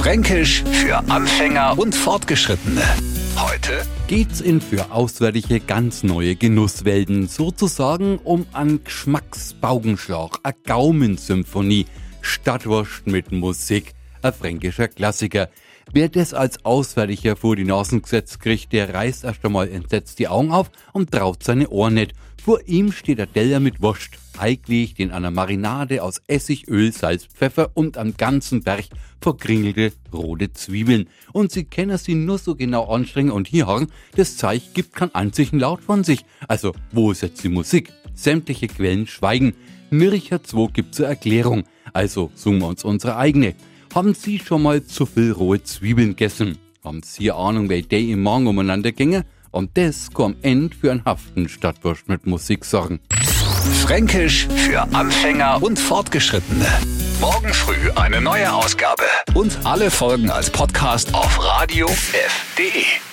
Fränkisch für Anfänger und Fortgeschrittene. Heute geht's in für Auswärtige ganz neue Genusswelten, sozusagen um einen Geschmacksbaugenschlag, eine Gaumensymphonie, Stadtwurst mit Musik, ein fränkischer Klassiker. Wer das als Auswärtiger vor die Nasen gesetzt kriegt, der reißt erst einmal entsetzt die Augen auf und traut seine Ohren nicht. Vor ihm steht der Teller mit Wurst, eingelegt in einer Marinade aus Essig, Öl, Salz, Pfeffer und am ganzen Berg verkringelte rote Zwiebeln. Und Sie können sie nur so genau anstrengen und hier haben, das Zeich gibt keinen einzigen Laut von sich. Also, wo ist jetzt die Musik? Sämtliche Quellen schweigen. Mircher 2 gibt zur Erklärung. Also suchen wir uns unsere eigene. Haben Sie schon mal zu viel rohe Zwiebeln gegessen? Haben Sie Ahnung, wie die im Magen umeinander gingen? Und das kann am für einen haften Stadtwurst mit Musik sorgen. Fränkisch für Anfänger und Fortgeschrittene. Morgen früh eine neue Ausgabe. Und alle Folgen als Podcast auf radiof.de.